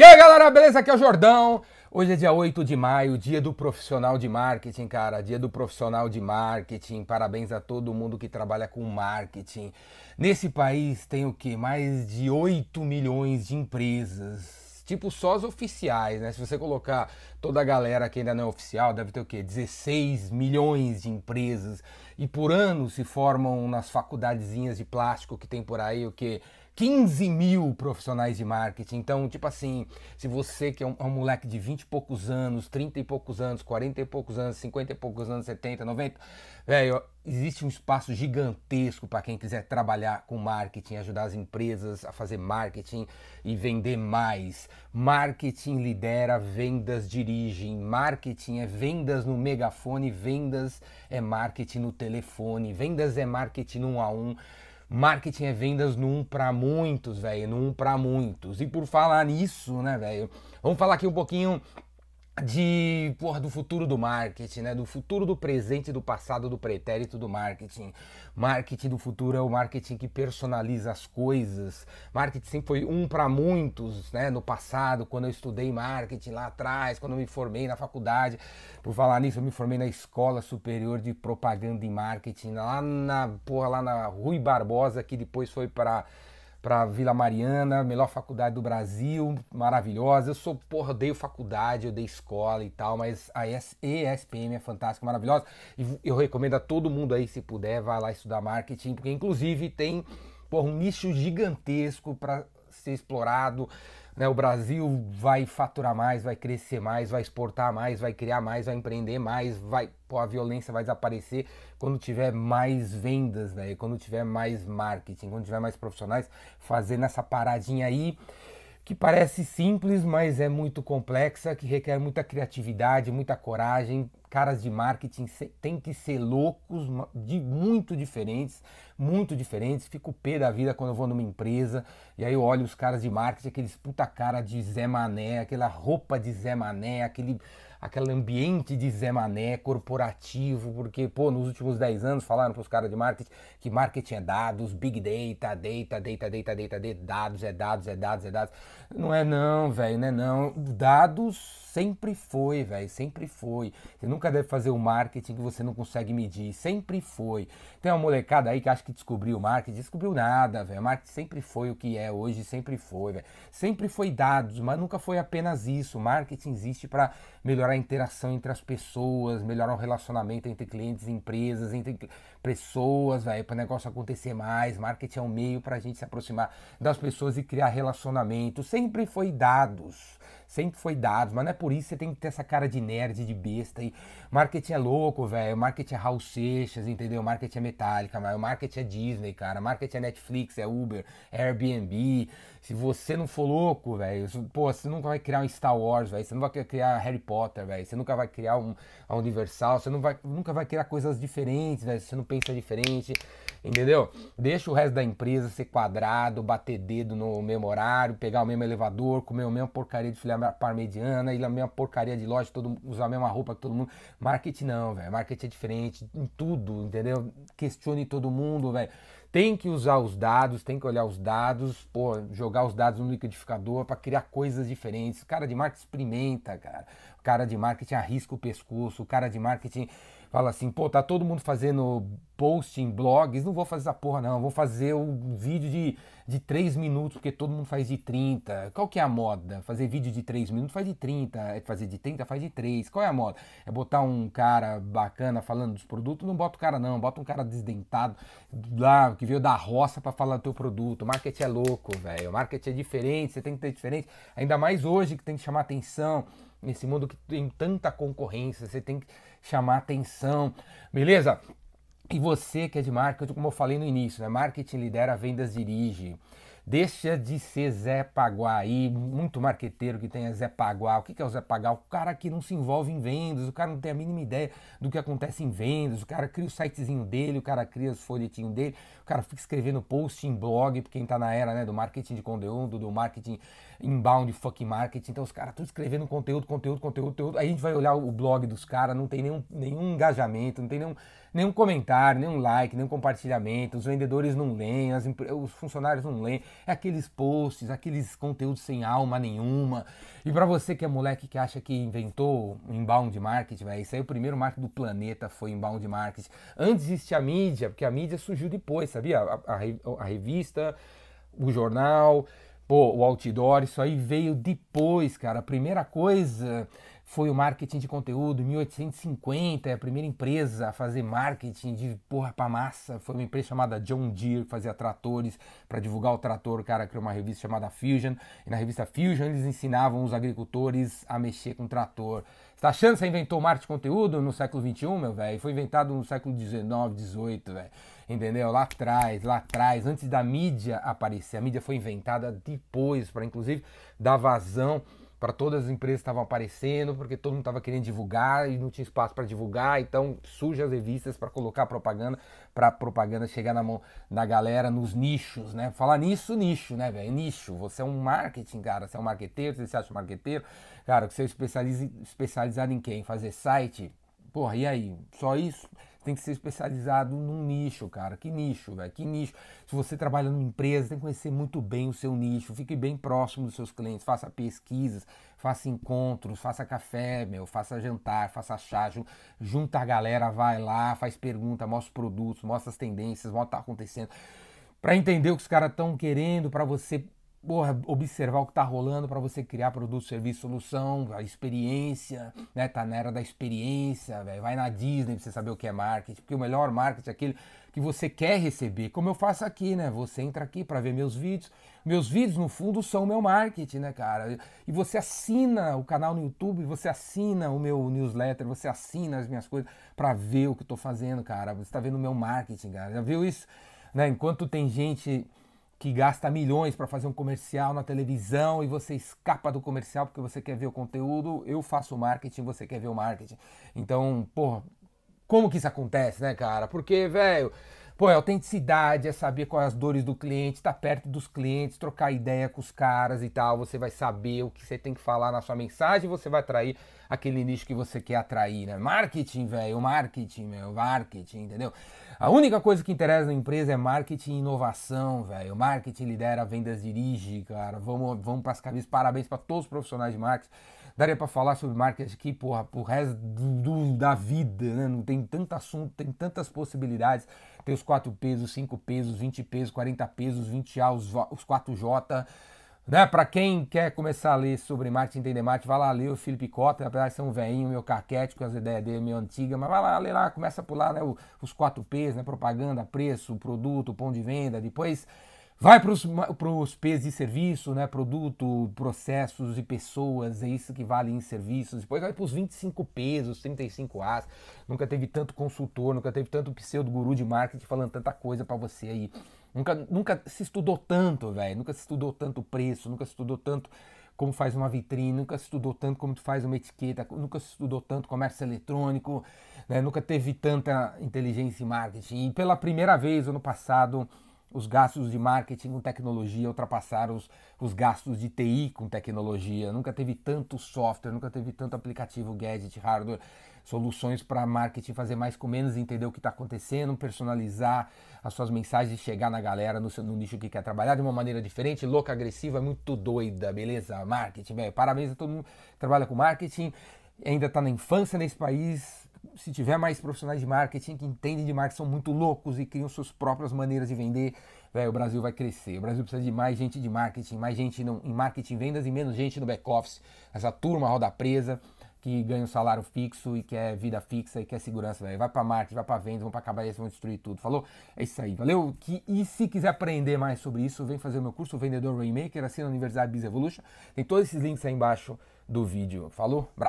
E aí galera, beleza? Aqui é o Jordão. Hoje é dia 8 de maio, dia do profissional de marketing, cara. Dia do profissional de marketing. Parabéns a todo mundo que trabalha com marketing. Nesse país tem o que? Mais de 8 milhões de empresas. Tipo só as oficiais, né? Se você colocar toda a galera que ainda não é oficial, deve ter o quê? 16 milhões de empresas. E por ano se formam nas faculdadezinhas de plástico que tem por aí o que? 15 mil profissionais de marketing. Então, tipo assim, se você que é um, é um, moleque de 20 e poucos anos, 30 e poucos anos, 40 e poucos anos, 50 e poucos anos, 70, 90, velho, existe um espaço gigantesco para quem quiser trabalhar com marketing, ajudar as empresas a fazer marketing e vender mais. Marketing lidera, vendas dirigem. Marketing é vendas no megafone, vendas é marketing no telefone, vendas é marketing um a um. Marketing é vendas num para muitos, velho, num para muitos. E por falar nisso, né, velho, vamos falar aqui um pouquinho de porra, do futuro do marketing, né? Do futuro do presente, do passado, do pretérito do marketing. Marketing do futuro é o marketing que personaliza as coisas. Marketing sempre foi um para muitos, né? No passado, quando eu estudei marketing lá atrás, quando eu me formei na faculdade. Por falar nisso, eu me formei na Escola Superior de Propaganda e Marketing, lá na porra, lá na Rui Barbosa, que depois foi para para Vila Mariana, melhor faculdade do Brasil, maravilhosa. Eu sou, porra, odeio faculdade, eu odeio escola e tal, mas a ESPM é fantástica, maravilhosa. E eu recomendo a todo mundo aí, se puder, vá lá estudar marketing, porque inclusive tem, porra, um nicho gigantesco para ser explorado. Né? O Brasil vai faturar mais, vai crescer mais, vai exportar mais, vai criar mais, vai empreender mais, vai, pô, a violência vai desaparecer quando tiver mais vendas, né? quando tiver mais marketing, quando tiver mais profissionais fazendo essa paradinha aí que parece simples, mas é muito complexa, que requer muita criatividade, muita coragem. Caras de marketing tem que ser loucos, de muito diferentes, muito diferentes. Fico pé da vida quando eu vou numa empresa e aí eu olho os caras de marketing, aqueles puta cara de Zé Mané, aquela roupa de Zé Mané, aquele aquele ambiente de Zé Mané corporativo, porque, pô, nos últimos 10 anos falaram para os caras de marketing que marketing é dados, big data, data, data, data, data, data, dados é dados, é dados, é dados. Não é não, velho, não é não. Dados sempre foi, velho, sempre foi. Você nunca deve fazer o um marketing que você não consegue medir, sempre foi. Tem uma molecada aí que acha que descobriu o marketing, descobriu nada, velho. O marketing sempre foi o que é hoje, sempre foi, velho. Sempre foi dados, mas nunca foi apenas isso. Marketing existe para melhorar a interação entre as pessoas, melhorar o relacionamento entre clientes e empresas, entre pessoas, velho, para o negócio acontecer mais. Marketing é um meio para a gente se aproximar das pessoas e criar relacionamento. Sempre foi dados sempre foi dados, mas não é por isso que você tem que ter essa cara de nerd, de besta. E marketing é louco, velho. Marketing é Raul Seixas, entendeu? Marketing é Metallica, mas marketing é Disney, cara. Marketing é Netflix, é Uber, é Airbnb. Se você não for louco, velho, pô, você nunca vai criar um Star Wars, velho. Você não vai criar Harry Potter, velho. Você nunca vai criar um, a Universal. Você não vai, nunca vai criar coisas diferentes, velho. Você não pensa diferente. Entendeu? Deixa o resto da empresa ser quadrado, bater dedo no mesmo horário, pegar o mesmo elevador, comer a mesma porcaria de filé parmegiana, ir a mesma porcaria de loja, todo, usar a mesma roupa que todo mundo. Marketing não, velho. Marketing é diferente em tudo, entendeu? Questione todo mundo, velho. Tem que usar os dados, tem que olhar os dados, pô, jogar os dados no liquidificador para criar coisas diferentes. O cara de marketing experimenta, cara. O cara de marketing arrisca o pescoço, o cara de marketing fala assim, pô, tá todo mundo fazendo post em blogs, não vou fazer essa porra não, vou fazer um vídeo de, de 3 minutos, porque todo mundo faz de 30. Qual que é a moda? Fazer vídeo de 3 minutos faz de 30, é fazer de 30 faz de 3. Qual é a moda? É botar um cara bacana falando dos produtos? Não bota o cara não, bota um cara desdentado lá, que veio da roça para falar do teu produto. O marketing é louco, velho. O marketing é diferente, você tem que ter diferente. Ainda mais hoje que tem que chamar atenção nesse mundo que tem tanta concorrência, você tem que chamar atenção, beleza? E você que é de marketing, como eu falei no início, né? Marketing lidera, vendas dirige. Deixa de ser Zé Paguá aí, muito marqueteiro que tem Zé Paguá. O que é o Zé Paguá? O cara que não se envolve em vendas, o cara não tem a mínima ideia do que acontece em vendas, o cara cria o sitezinho dele, o cara cria os folhetinhos dele, o cara fica escrevendo post em blog, porque quem tá na era né, do marketing de conteúdo, do marketing inbound fucking marketing. Então os caras estão escrevendo conteúdo, conteúdo, conteúdo, conteúdo. Aí a gente vai olhar o blog dos caras, não tem nenhum, nenhum engajamento, não tem nenhum, nenhum comentário, nenhum like, nenhum compartilhamento. Os vendedores não leem, as, os funcionários não leem. É aqueles posts, aqueles conteúdos sem alma nenhuma. E para você que é moleque que acha que inventou inbound marketing, véio, isso aí é o primeiro marketing do planeta foi inbound marketing. Antes existia a mídia, porque a mídia surgiu depois, sabia? a, a, a revista, o jornal Pô, o outdoor, isso aí veio depois, cara. A primeira coisa foi o marketing de conteúdo, em 1850, é a primeira empresa a fazer marketing de porra pra massa. Foi uma empresa chamada John Deere, que fazia tratores. Para divulgar o trator, o cara criou uma revista chamada Fusion. E na revista Fusion eles ensinavam os agricultores a mexer com trator. Você tá achando que você inventou marketing de conteúdo no século XXI, meu velho? Foi inventado no século XIX, XVIII, velho entendeu? Lá atrás, lá atrás, antes da mídia aparecer. A mídia foi inventada depois para, inclusive, dar vazão para todas as empresas que estavam aparecendo, porque todo mundo estava querendo divulgar e não tinha espaço para divulgar, então surge as revistas para colocar propaganda, para propaganda chegar na mão da galera nos nichos, né? Falar nisso, nicho, né, velho? Nicho. Você é um marketing, cara, você é um marqueteiro, você se acha um marqueteiro, cara, você é especializado em quem? Fazer site? Porra, e aí? Só isso? Tem que ser especializado num nicho, cara. Que nicho, velho? Que nicho. Se você trabalha numa empresa, tem que conhecer muito bem o seu nicho, fique bem próximo dos seus clientes, faça pesquisas, faça encontros, faça café, meu, faça jantar, faça chá, junta a galera, vai lá, faz pergunta, mostra os produtos, mostra as tendências, mostra o que tá acontecendo. Para entender o que os caras estão querendo, para você porra, observar o que está rolando para você criar produto, serviço, solução, a experiência, né? Tá na era da experiência, véio. vai na Disney pra você saber o que é marketing, porque o melhor marketing é aquele que você quer receber, como eu faço aqui, né? Você entra aqui para ver meus vídeos. Meus vídeos, no fundo, são meu marketing, né, cara? E você assina o canal no YouTube, você assina o meu newsletter, você assina as minhas coisas para ver o que eu tô fazendo, cara. Você tá vendo o meu marketing, cara. Já viu isso? Né? Enquanto tem gente que gasta milhões para fazer um comercial na televisão e você escapa do comercial porque você quer ver o conteúdo, eu faço marketing, você quer ver o marketing. Então, porra, como que isso acontece, né, cara? Porque, velho, pô, é autenticidade, é saber quais as dores do cliente, estar tá perto dos clientes, trocar ideia com os caras e tal. Você vai saber o que você tem que falar na sua mensagem, você vai atrair aquele nicho que você quer atrair, né? Marketing, velho, marketing, meu, marketing, entendeu? A única coisa que interessa na empresa é marketing e inovação, velho. Marketing lidera, vendas dirige, cara. Vamos, vamos para as cabeças. Parabéns para todos os profissionais de marketing. Daria para falar sobre marketing aqui, porra, pro resto do, do, da vida, né? Não tem tanto assunto, tem tantas possibilidades. Tem os 4 pesos, 5 pesos, 20 pesos, 40 pesos, 20A, os, os 4J. Né? Para quem quer começar a ler sobre marketing, entender marketing, vai lá ler o Felipe Cota, apesar de ser um velhinho, meu caquete, com as ideias dele meio antigas, mas vai lá, lê lá, começa a pular né, os 4 P's, né? Propaganda, preço, produto, pão de venda, depois vai para os P's de serviço, né? Produto, processos e pessoas, é isso que vale em serviços. Depois vai para os 25 P's, os 35 A's. Nunca teve tanto consultor, nunca teve tanto pseudo guru de marketing falando tanta coisa para você aí. Nunca, nunca se estudou tanto, velho. Nunca se estudou tanto preço, nunca se estudou tanto como faz uma vitrine, nunca se estudou tanto como tu faz uma etiqueta, nunca se estudou tanto comércio eletrônico, né? nunca teve tanta inteligência em marketing. E pela primeira vez, ano passado, os gastos de marketing com tecnologia ultrapassaram os, os gastos de TI com tecnologia. Nunca teve tanto software, nunca teve tanto aplicativo, gadget, hardware, soluções para marketing fazer mais com menos, entender o que está acontecendo, personalizar as suas mensagens, chegar na galera no, seu, no nicho que quer trabalhar de uma maneira diferente, louca, agressiva, muito doida, beleza? Marketing, velho. Parabéns a todo mundo que trabalha com marketing, ainda está na infância nesse país, se tiver mais profissionais de marketing que entendem de marketing, são muito loucos e criam suas próprias maneiras de vender, véio, o Brasil vai crescer. O Brasil precisa de mais gente de marketing, mais gente no, em marketing vendas e menos gente no back-office. Essa turma roda presa que ganha um salário fixo e quer vida fixa e quer segurança, velho. Vai para marketing, vai para vendas, vão para cabeça, vão destruir tudo. Falou? É isso aí, valeu? Que, e se quiser aprender mais sobre isso, vem fazer o meu curso, Vendedor Rainmaker, assim na Universidade Biz Evolution. Tem todos esses links aí embaixo do vídeo. Falou? Bra